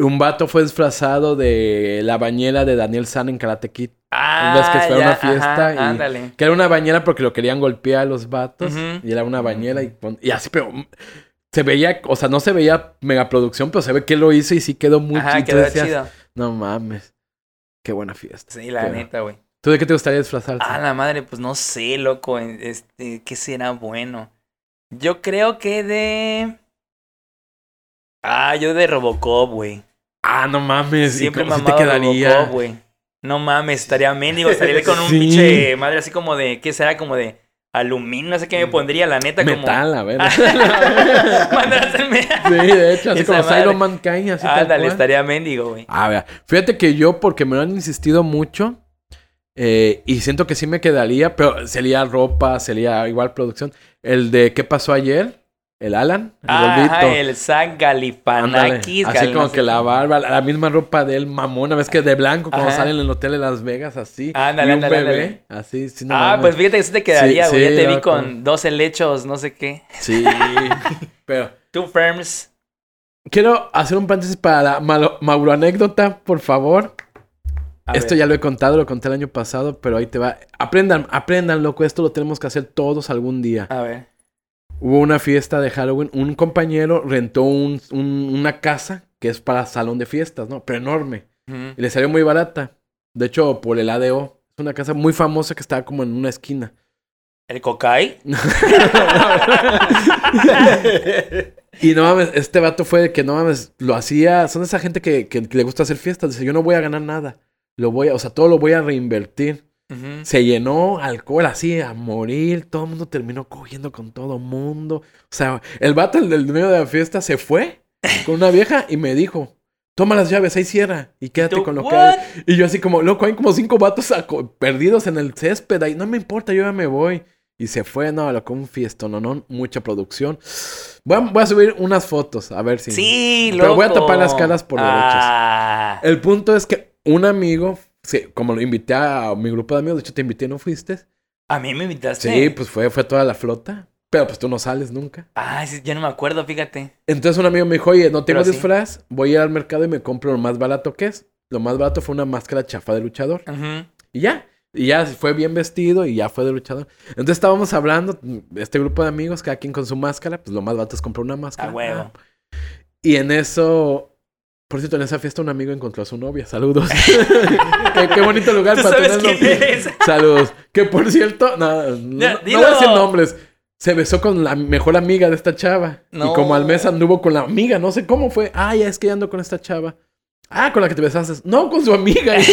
Speaker 3: Un vato fue disfrazado de la bañera de Daniel San en Karate Kid.
Speaker 2: ah,
Speaker 3: ves que fue a una fiesta
Speaker 2: ajá,
Speaker 3: y-
Speaker 2: Ándale.
Speaker 3: Que era una bañera porque lo querían golpear a los vatos. Y era una bañera y, así, pero se veía, o sea, no se veía megaproducción, pero se ve que lo hizo y sí quedó muy
Speaker 2: Ajá, quedó
Speaker 3: Decías,
Speaker 2: chido.
Speaker 3: No mames. Qué buena fiesta.
Speaker 2: Sí, la
Speaker 3: Qué-
Speaker 2: neta, güey.
Speaker 3: ¿Tú de qué te gustaría disfrazarte?
Speaker 2: Ah, la madre, pues no sé, loco. Este, ¿qué será bueno? Yo creo que de. Ah, yo de Robocop, güey.
Speaker 3: Ah, no mames. ¿Y
Speaker 2: Siempre
Speaker 3: cómo
Speaker 2: mamado
Speaker 3: te quedaría?
Speaker 2: Robocop, güey. No mames, estaría mendigo. Estaría con un
Speaker 3: Sí.
Speaker 2: pinche madre así como de. ¿Qué será? Como de aluminio. No sé qué me pondría, la neta, como.
Speaker 3: Metal, a ver. Sí, de hecho, así
Speaker 2: Esa
Speaker 3: como
Speaker 2: madre.
Speaker 3: Cyber Mankind, así
Speaker 2: Ándale, estaría mendigo, güey.
Speaker 3: A ver, fíjate que yo, porque me lo han insistido mucho, eh, y siento que sí me quedaría, pero sería ropa, sería igual producción. El de ¿Qué pasó ayer? El Alan, el
Speaker 2: Ajá,
Speaker 3: gordito.
Speaker 2: el Zach
Speaker 3: Ándale,
Speaker 2: Galifianakis.
Speaker 3: Así como que la barba, la misma ropa de él, mamona, ves que de blanco cuando salen en el hotel de Las Vegas, así.
Speaker 2: Ándale,
Speaker 3: y un
Speaker 2: ándale,
Speaker 3: bebé,
Speaker 2: ándale.
Speaker 3: así, sí, no
Speaker 2: Ah, pues fíjate que sí te quedaría,
Speaker 3: Sí,
Speaker 2: güey. ya te vi con dos helechos, no sé qué.
Speaker 3: Sí, pero
Speaker 2: Two firms.
Speaker 3: quiero hacer un paréntesis para la malo- Mauro anécdota, por favor.
Speaker 2: A
Speaker 3: Esto
Speaker 2: ver.
Speaker 3: ya lo he contado, lo conté el año pasado, pero ahí te va. Aprendan, aprendan, loco, esto lo tenemos que hacer todos algún día.
Speaker 2: A ver.
Speaker 3: Hubo una fiesta de Halloween, un compañero rentó un- un- una casa que es para salón de fiestas, ¿no? Pero enorme. Y le salió muy barata. De hecho, por el ADO. Es una casa muy famosa que estaba como en una esquina.
Speaker 2: ¿El cocay?
Speaker 3: Y no mames, este vato fue de que no mames, lo hacía. Son esa gente que, que le gusta hacer fiestas. Dice, yo no voy a ganar nada. Lo voy a, o sea, todo lo voy a reinvertir. Se llenó alcohol así a morir. Todo el mundo terminó cogiendo con todo el mundo. O sea, el vato, el del medio de la fiesta, se fue con una vieja y me dijo: Toma las llaves, ahí cierra y quédate
Speaker 2: ¿Tú,
Speaker 3: con lo
Speaker 2: what?
Speaker 3: que hay. Y yo, así como, loco, hay como cinco vatos perdidos en el césped ahí. No me importa, yo ya me voy. Y se fue, no, loco, un fiestón, no, no, mucha producción. Voy a, voy a subir unas fotos, a ver si.
Speaker 2: Sí,
Speaker 3: Pero
Speaker 2: loco.
Speaker 3: voy a tapar las caras por derechos.
Speaker 2: ah.
Speaker 3: El punto es que un amigo, sí, como lo invité a mi grupo de amigos, de hecho te invité, ¿no fuiste?
Speaker 2: A mí me invitaste.
Speaker 3: Sí, pues fue, fue toda la flota. Pero pues tú no sales nunca.
Speaker 2: Ah, sí, ya no me acuerdo, fíjate.
Speaker 3: Entonces un amigo me dijo, oye, no tengo
Speaker 2: Pero sí.
Speaker 3: disfraz, voy a ir al mercado y me compro lo más barato que es. Lo más barato fue una máscara chafa de luchador.
Speaker 2: Ujú.
Speaker 3: Y ya. Y ya fue bien vestido y ya fue de luchador. Entonces estábamos hablando, este grupo de amigos, cada quien con su máscara, pues lo más barato es comprar una máscara.
Speaker 2: A huevo.
Speaker 3: Ah. Y en eso, por cierto, en esa fiesta un amigo encontró a su novia. Saludos. qué, qué bonito lugar
Speaker 2: ¿Tú
Speaker 3: para
Speaker 2: sabes
Speaker 3: tenerlo.
Speaker 2: quién?
Speaker 3: Saludos. Que por cierto, no, no, no voy a decir nombres. Se besó con la mejor amiga de esta chava.
Speaker 2: No.
Speaker 3: Y como al mes anduvo con la amiga, no sé cómo fue. Ah, ya es que ya ando con esta chava. Ah, con la que te besaste. No, con su amiga.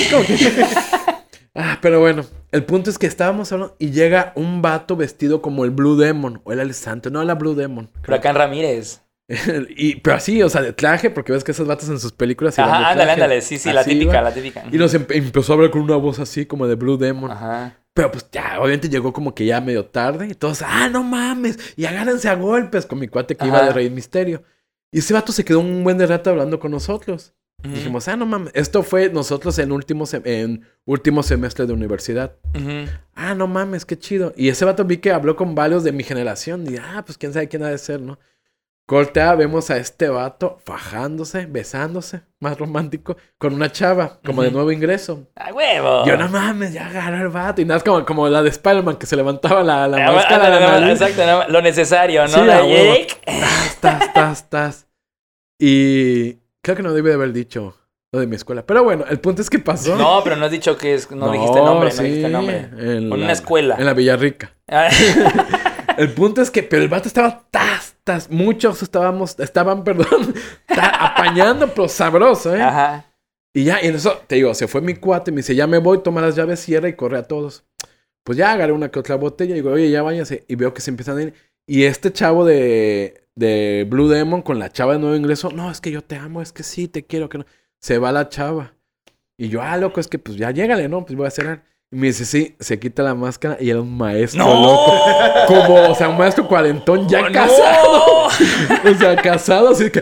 Speaker 3: Ah, pero bueno. El punto es que estábamos hablando y llega un vato vestido como el Blue Demon. O el santo. No, la Blue Demon. creo.
Speaker 2: Huracán Ramírez.
Speaker 3: y, pero así, o sea, de traje, porque ves que esos vatos en sus películas. de
Speaker 2: Ajá, ándale, ándale. Sí, sí, la típica,
Speaker 3: iba.
Speaker 2: la típica.
Speaker 3: Y nos empe- empezó a hablar con una voz así como de Blue Demon.
Speaker 2: Ajá.
Speaker 3: Pero pues ya, obviamente llegó como que ya medio tarde. Y todos, ah, no mames. Y agárrense a golpes con mi cuate que iba de Rey Misterio. Y ese vato se quedó un buen de rato hablando con nosotros. Dijimos, ah, no mames. Esto fue nosotros en último, sem- en último semestre de universidad. Ah, no mames, qué chido. Y ese vato vi que habló con varios de mi generación. Y ah, pues quién sabe quién ha de ser, ¿no? Cortea, vemos a este vato fajándose, besándose, más romántico, con una chava, como de nuevo ingreso.
Speaker 2: ¡A huevo!
Speaker 3: Yo no mames, ya agarró el vato. Y nada, es como, como la de Spider-Man que se levantaba la, la
Speaker 2: Ah,
Speaker 3: máscara la
Speaker 2: no,
Speaker 3: nariz.
Speaker 2: Exacto, lo necesario, ¿no?
Speaker 3: Sí,
Speaker 2: La. Jake.
Speaker 3: Tas, tas, tas. Y creo que no debí de haber dicho lo de mi escuela. Pero bueno, el punto es que pasó.
Speaker 2: No, pero no has dicho que es. No, dijiste nombre, no dijiste nombre.
Speaker 3: En la-
Speaker 2: una escuela.
Speaker 3: En la Villarrica. El punto es que, pero el vato estaba tas, tas. Muchos estábamos, estaban, perdón, ta- apañando, pero sabroso, ¿eh?
Speaker 2: Ajá.
Speaker 3: Y ya, y en eso, te digo, se fue mi cuate, me dice, ya me voy, toma las llaves, cierra y corre a todos. Pues ya agarré una que otra botella y digo, oye, ya váyanse. Y veo que se empiezan a ir. Y este chavo de, de Blue Demon con la chava de nuevo ingreso, no, es que yo te amo, es que sí, te quiero, que no. Se va la chava. Y yo, ah, loco, es que pues ya llégale, ¿no? Pues voy a cerrar. Y me dice, sí, se quita la máscara y era un maestro, loco. Como, o sea, un maestro cuarentón ya
Speaker 2: ¡Oh,
Speaker 3: casado.
Speaker 2: no!
Speaker 3: O sea, casado, así que.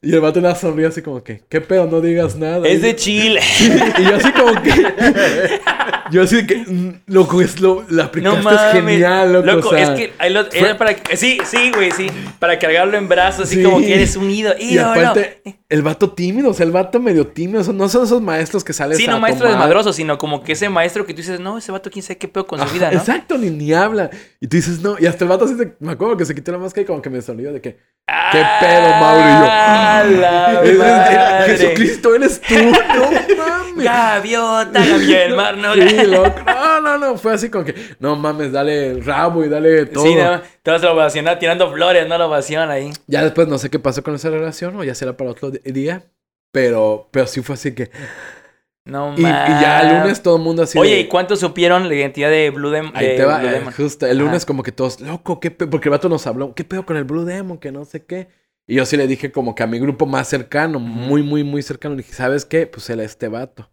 Speaker 3: Y el vato la sonríe así como que, ¿qué pedo? No digas nada.
Speaker 2: Es
Speaker 3: Y-
Speaker 2: de Chile.
Speaker 3: y yo así como que. Yo así que. mm, Loco, es lo. La
Speaker 2: No
Speaker 3: aplicaste
Speaker 2: mames.
Speaker 3: es genial, loco.
Speaker 2: Loco,
Speaker 3: o sea,
Speaker 2: es que ahí lo- era para sí, sí, güey, sí, para cargarlo en brazos, así
Speaker 3: Sí.
Speaker 2: como que eres un ídolo.
Speaker 3: Y aparte, el vato tímido, o sea, el vato medio tímido. o sea, no son esos maestros que sales
Speaker 2: Sí, no maestro desmadroso, sino como que ese maestro que tú dices, no, ese vato quién sabe qué pedo con su
Speaker 3: Ajá,
Speaker 2: vida, ¿no?
Speaker 3: Exacto, ni, ni habla. Y tú dices, no. Y hasta el vato así se- me acuerdo que se quitó la máscara y como que me sonrió de que. ¿Qué pedo, Mauro? Y yo,
Speaker 2: ¡Ah, la
Speaker 3: "Es- es-
Speaker 2: madre!
Speaker 3: Jesucristo, eres tú. No mames.
Speaker 2: Gaviota, gaviota del mar, ¿no?
Speaker 3: Sí, loco. No, no, no. Fue así como que, no mames, dale el rabo y dale todo.
Speaker 2: Sí, no, todos lo ovacionan tirando flores, no la ovación ahí.
Speaker 3: Ya después no sé qué pasó con esa relación o ya será para otro día. Pero, pero sí fue así que.
Speaker 2: No
Speaker 3: Y, y ya el lunes todo el mundo así.
Speaker 2: Oye,
Speaker 3: de-
Speaker 2: ¿y cuántos supieron la identidad de Blue Demon?
Speaker 3: Ahí
Speaker 2: de
Speaker 3: te va,
Speaker 2: Blue
Speaker 3: eh,
Speaker 2: Demon?
Speaker 3: justo. El lunes
Speaker 2: Ajá.
Speaker 3: como que todos, loco, ¿qué pe-?" Porque el vato nos habló, ¿qué pedo con el Blue Demon? Que no sé qué. Y yo sí le dije como que a mi grupo más cercano, muy, muy, muy cercano, le dije, ¿sabes qué? Pues es este vato.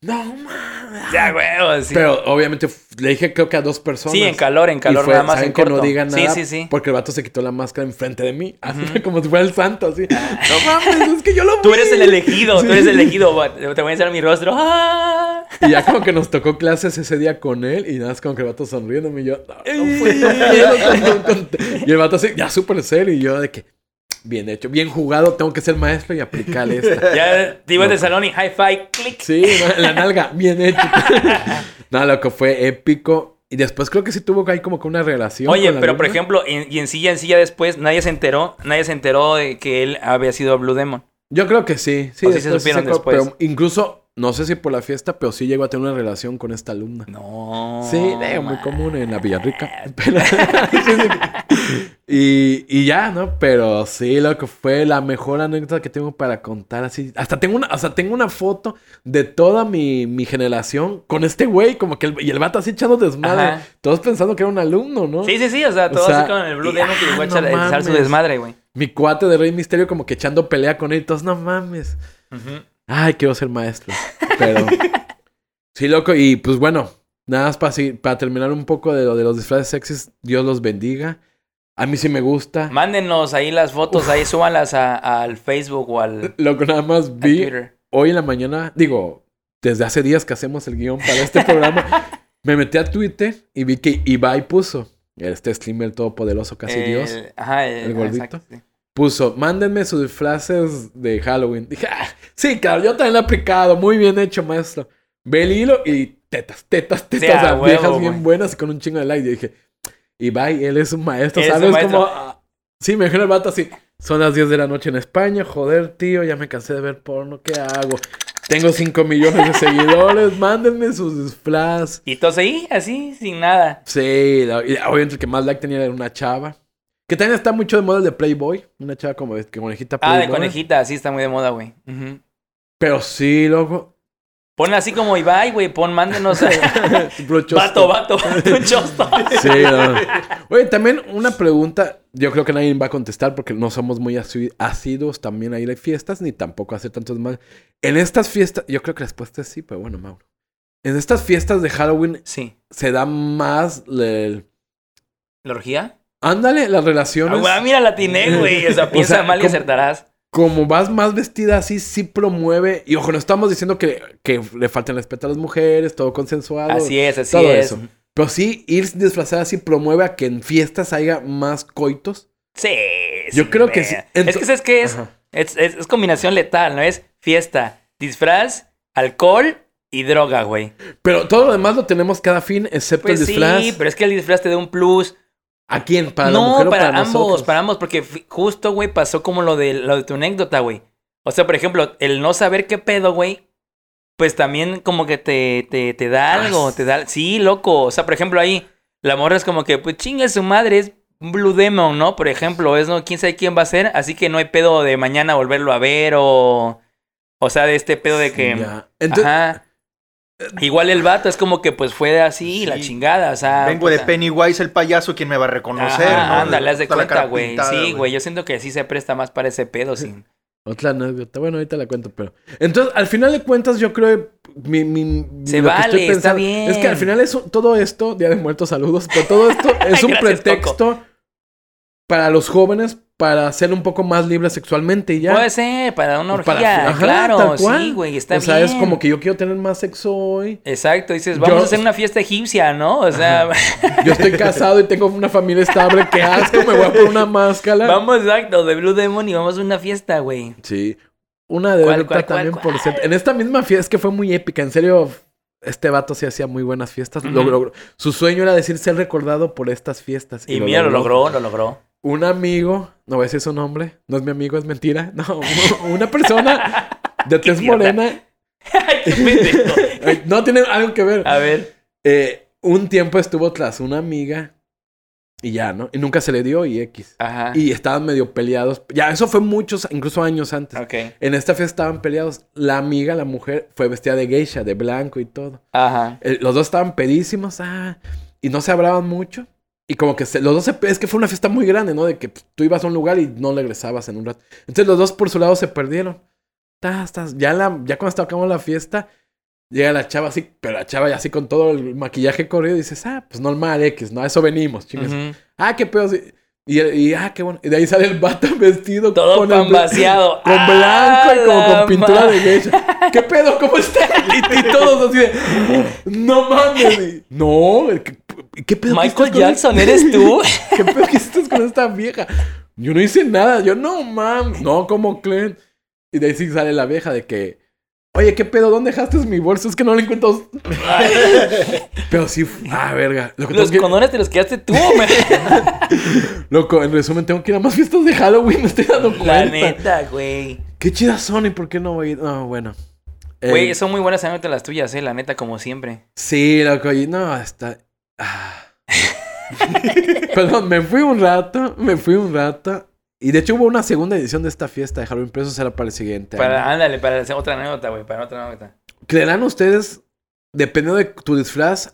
Speaker 3: No mames.
Speaker 2: Ya, güey, sí.
Speaker 3: Pero obviamente le dije creo que a dos personas.
Speaker 2: Sí, en calor, en
Speaker 3: Y
Speaker 2: calor,
Speaker 3: fue,
Speaker 2: nada más
Speaker 3: ¿saben
Speaker 2: en
Speaker 3: que
Speaker 2: corto.
Speaker 3: no digan nada.
Speaker 2: Sí, sí, sí.
Speaker 3: Porque el vato se quitó la máscara enfrente de mí. Así como si fuera el santo, así. No mames, es que yo lo
Speaker 2: Tú
Speaker 3: vi.
Speaker 2: eres el elegido, tú eres el elegido. Te voy a enseñar mi rostro. ¡Ah!
Speaker 3: Y ya como que nos tocó clases ese día con él. Y nada más como que el vato sonriéndome. Y yo, no, no fue, no Y el vato así, ya súper serio. Y yo de que, bien hecho, bien jugado. Tengo que ser maestro y aplicarle esta.
Speaker 2: Ya te ibas del salón y high five, click.
Speaker 3: Sí, no, la nalga, bien hecho. no, lo que fue épico. Y después creo que sí tuvo ahí como que una relación.
Speaker 2: Oye,
Speaker 3: con la
Speaker 2: pero por ejemplo, en- y en sí, en sí ya después, nadie se enteró, nadie se enteró de que él había sido Blue Demon.
Speaker 3: Yo creo que sí. Sí,
Speaker 2: O sí se
Speaker 3: después
Speaker 2: supieron después.
Speaker 3: Pero incluso, no sé si por la fiesta, pero sí llegó a tener una relación con esta alumna.
Speaker 2: No.
Speaker 3: Sí, muy común en la Villarrica. Pero-. Y, y ya, ¿no? Pero sí, lo que fue la mejor anécdota que tengo para contar así. Hasta tengo una, sea, tengo una foto de toda mi, mi generación con este güey, como que el, y el vato así echando desmadre.
Speaker 2: Ajá.
Speaker 3: Todos pensando que era un alumno, ¿no?
Speaker 2: Sí, sí, sí, o sea,
Speaker 3: O
Speaker 2: todo
Speaker 3: sea,
Speaker 2: así con el Blue Demon que llegó a echar,
Speaker 3: no
Speaker 2: a echar su desmadre, güey.
Speaker 3: Mi cuate de Rey Misterio como que echando pelea con él y todos, no mames. Ay, quiero ser maestro. Pero. sí, loco. Y pues bueno, nada más para, para terminar un poco de lo de los disfraces sexys, Dios los bendiga. A mí sí me gusta.
Speaker 2: Mándenos ahí las fotos, ahí súbanlas a- al Facebook o al,
Speaker 3: Lo que nada más vi hoy en la mañana, digo, desde hace días que hacemos el guion para este programa, me metí a Twitter y vi que Ibai puso, este streamer todopoderoso, casi
Speaker 2: El-
Speaker 3: Dios,
Speaker 2: Ajá,
Speaker 3: el gordito.
Speaker 2: exacto, sí.
Speaker 3: Puso, mándenme sus disfraces de Halloween. Dije, ah, sí, claro, yo también lo he aplicado, muy bien hecho, maestro. Ve el hilo y tetas, tetas, tetas,
Speaker 2: Sí, a
Speaker 3: o sea,
Speaker 2: huevo,
Speaker 3: viejas bien buenas y con un chingo de like. Y dije, Ibai, él es un maestro,
Speaker 2: un
Speaker 3: ¿sabes?
Speaker 2: maestro.
Speaker 3: Como, ah, sí, me imagino el vato así. Son las 10 de la noche en España, joder, tío, ya me cansé de ver porno, ¿qué hago? Tengo 5 millones de seguidores, mándenme sus disfraces.
Speaker 2: Y todos ahí, así, sin nada.
Speaker 3: Sí, la- y obviamente el que más like tenía era una chava. Que también está mucho de moda el de Playboy. Una chava como de conejita
Speaker 2: Ah,
Speaker 3: Playboy.
Speaker 2: de conejita, sí, está muy de moda, güey.
Speaker 3: Pero sí, loco.
Speaker 2: Pon así como Ibai, güey, pon, mándenos vato, vato, vato, un chosto.
Speaker 3: Sí, no. Oye, también una pregunta. Yo creo que nadie va a contestar porque no somos muy asiduos también a ir a fiestas ni tampoco a hacer tantos mal. En estas fiestas, yo creo que la respuesta es sí, pero bueno, Mauro. En estas fiestas de Halloween
Speaker 2: Sí.
Speaker 3: se da más el...
Speaker 2: ¿La orgía?
Speaker 3: Ándale, las
Speaker 2: Ah,
Speaker 3: relaciones.
Speaker 2: güey, mira, la atiné, güey. O sea,
Speaker 3: O
Speaker 2: piensa
Speaker 3: sea,
Speaker 2: mal y
Speaker 3: ¿cómo-
Speaker 2: acertarás.
Speaker 3: como vas más vestida así, sí promueve. Y ojo, no estamos diciendo que, que le falten respeto a las mujeres, todo consensuado.
Speaker 2: Así es, así
Speaker 3: todo
Speaker 2: es.
Speaker 3: eso. Pero sí, ir disfrazada así promueve a que en fiestas haya más coitos.
Speaker 2: Sí.
Speaker 3: Yo
Speaker 2: sí,
Speaker 3: creo que sí.
Speaker 2: Es que, ¿sabes qué es?
Speaker 3: Ajá.
Speaker 2: Es, es? es combinación letal, ¿no? Es fiesta, disfraz, alcohol y droga, güey.
Speaker 3: Pero todo lo demás lo tenemos cada fin, excepto
Speaker 2: Pues
Speaker 3: el disfraz.
Speaker 2: sí, pero es que el disfraz te da un plus.
Speaker 3: ¿A quién? ¿Para la
Speaker 2: no,
Speaker 3: mujer o
Speaker 2: para,
Speaker 3: para,
Speaker 2: ambos,
Speaker 3: nosotros?
Speaker 2: para ambos, porque justo, güey, pasó como lo de, lo de tu anécdota, güey. O sea, por ejemplo, el no saber qué pedo, güey, pues también como que te, te, te da algo, te da... Sí, loco. O sea, por ejemplo, ahí la morra es como que, pues chinga su madre, es un Blue Demon, ¿no? Por ejemplo, es, ¿no? ¿Quién sabe quién va a ser? Así que no hay pedo de mañana volverlo a ver o... O sea, de este pedo de que...
Speaker 3: Entonces,
Speaker 2: Ajá. Igual el vato es como que pues fue así, la chingada, o sea...
Speaker 4: Vengo de. Pennywise el payaso, quien me va a reconocer.
Speaker 2: Ajá,
Speaker 4: ¿no?
Speaker 2: ándale, haz de cuenta, güey. Sí, güey, yo siento que sí se presta más para ese pedo sin...
Speaker 3: Otra anécdota. Bueno, ahorita la cuento, pero. Entonces, al final de cuentas, yo creo. Mi, mi-
Speaker 2: Se
Speaker 3: lo que estoy
Speaker 2: vale, está
Speaker 3: pensando
Speaker 2: bien.
Speaker 3: Es que al final es todo esto, Día de Muertos, saludos, pero todo esto es un
Speaker 2: Gracias,
Speaker 3: pretexto para los jóvenes para ser un poco más libres sexualmente y ya.
Speaker 2: Puede ser, para una
Speaker 3: Para-
Speaker 2: orgía,
Speaker 3: ajá,
Speaker 2: claro,
Speaker 3: tal cual.
Speaker 2: sí, güey, está
Speaker 3: o sea,
Speaker 2: bien.
Speaker 3: es como que yo quiero tener más sexo hoy.
Speaker 2: Exacto, dices, vamos
Speaker 3: Yo-
Speaker 2: a hacer una fiesta egipcia, ¿no? O sea,
Speaker 3: Yo estoy casado y tengo una familia estable. Qué asco, me voy a poner una máscara.
Speaker 2: vamos, exacto, de Blue Demon y vamos a una fiesta, güey.
Speaker 3: Sí. Una de
Speaker 2: ¿Cuál,
Speaker 3: también, por cierto. En esta misma fiesta, es que fue muy épica. En serio, este vato sí hacía muy buenas fiestas. Logró. Su sueño era decir ser recordado por estas fiestas.
Speaker 2: Y, mira, lo logró, lo logró.
Speaker 3: Un amigo, no voy a decir su nombre, no es mi amigo, es mentira. No, una persona de tez morena. No tiene algo que ver.
Speaker 2: A ver,
Speaker 3: Eh, un tiempo estuvo tras una amiga y ya, ¿no? Y nunca se le dio y X.
Speaker 2: ajá.
Speaker 3: Y estaban medio peleados. Ya, eso fue muchos, incluso años antes.
Speaker 2: Ok,
Speaker 3: En esta fiesta estaban peleados. La amiga, la mujer, fue vestida de geisha, de blanco y todo.
Speaker 2: ajá.
Speaker 3: Eh, los dos estaban pedísimos, ah, y no se hablaban mucho. Y como que se- los dos se... Es que fue una fiesta muy grande, ¿no? De que pues, tú ibas a un lugar y no regresabas en un rato. Entonces los dos por su lado se perdieron. Tas, tas. Ya, la, ya cuando acabando la fiesta, Llega la chava así, pero la chava ya así con todo el maquillaje corrido y dices, ah, pues normal, X, ¿no? A eso venimos, chingas.
Speaker 2: Ujú.
Speaker 3: Ah, qué pedo. sí. Y, y, ah, qué bueno. Y de ahí sale el vato vestido
Speaker 2: Todo
Speaker 3: con, el bla-
Speaker 2: pambaseado.
Speaker 3: con
Speaker 2: ¡Ah,
Speaker 3: blanco y como con pintura de geisha. ¿Qué pedo? ¿Cómo está? Y, y todos así de, no mames. No, ¿qué, qué pedo? ¿Qué
Speaker 2: Michael Jackson, ¿eres tú?
Speaker 3: ¿Qué pedo que estás con esta vieja? Yo no hice nada. Yo, no mames. No, como Clint. Y de ahí sí sale la vieja de que, oye, ¿qué pedo? ¿Dónde dejaste mi bolso? Es que no lo encuentro. Pero sí, ah, verga. Lo que
Speaker 2: Los
Speaker 3: que-
Speaker 2: condones te los quedaste tú, me-
Speaker 3: Loco, en resumen, tengo que ir a más fiestas de Halloween, me estoy dando cuenta.
Speaker 2: La neta, güey.
Speaker 3: Qué chidas son y por qué no voy a ir. No, bueno. Eh,
Speaker 2: Güey, son muy buenas anécdotas las tuyas, eh, la neta, como siempre.
Speaker 3: Sí, loco, y no, está. ah. Perdón, me fui un rato, me fui un rato. Y de hecho hubo una segunda edición de esta fiesta de Halloween, pero eso será para el siguiente.
Speaker 2: Para,
Speaker 3: año.
Speaker 2: ándale, para hacer otra anécdota, güey, para otra anécdota.
Speaker 3: ¿Creerán ustedes, dependiendo de tu disfraz, eh,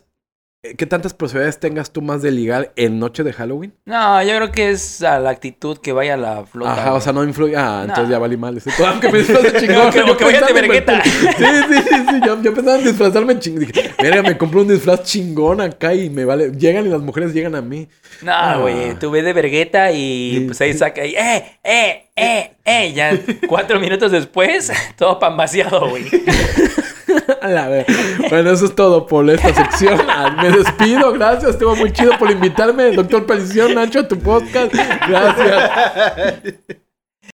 Speaker 3: qué tantas posibilidades tengas tú más de ligar en noche de Halloween?
Speaker 2: No, yo creo que es a la actitud que vaya a la flota.
Speaker 3: Ajá, o sea, no influye. Ah, entonces
Speaker 2: No.
Speaker 3: ya valí mal. Ese- Aunque me disfrace chingón.
Speaker 2: O que-
Speaker 3: yo
Speaker 2: de vergueta.
Speaker 3: Sí, sí, sí, sí. Yo, yo pensaba en disfrazarme chingón. Dije, verga, me compré un disfraz chingón acá y me vale. Llegan y las mujeres llegan a mí.
Speaker 2: No,
Speaker 3: Ah.
Speaker 2: güey, tú ves de vergueta y
Speaker 3: Sí.
Speaker 2: pues ahí saca ahí, eh, eh, eh, eh, ya cuatro minutos después, todo pambaseado, güey.
Speaker 3: A la ver- Bueno, eso es todo por esta sección. Ah, Me despido, gracias. Estuvo muy chido por invitarme, doctor Pelición, Nacho, a tu podcast. Gracias.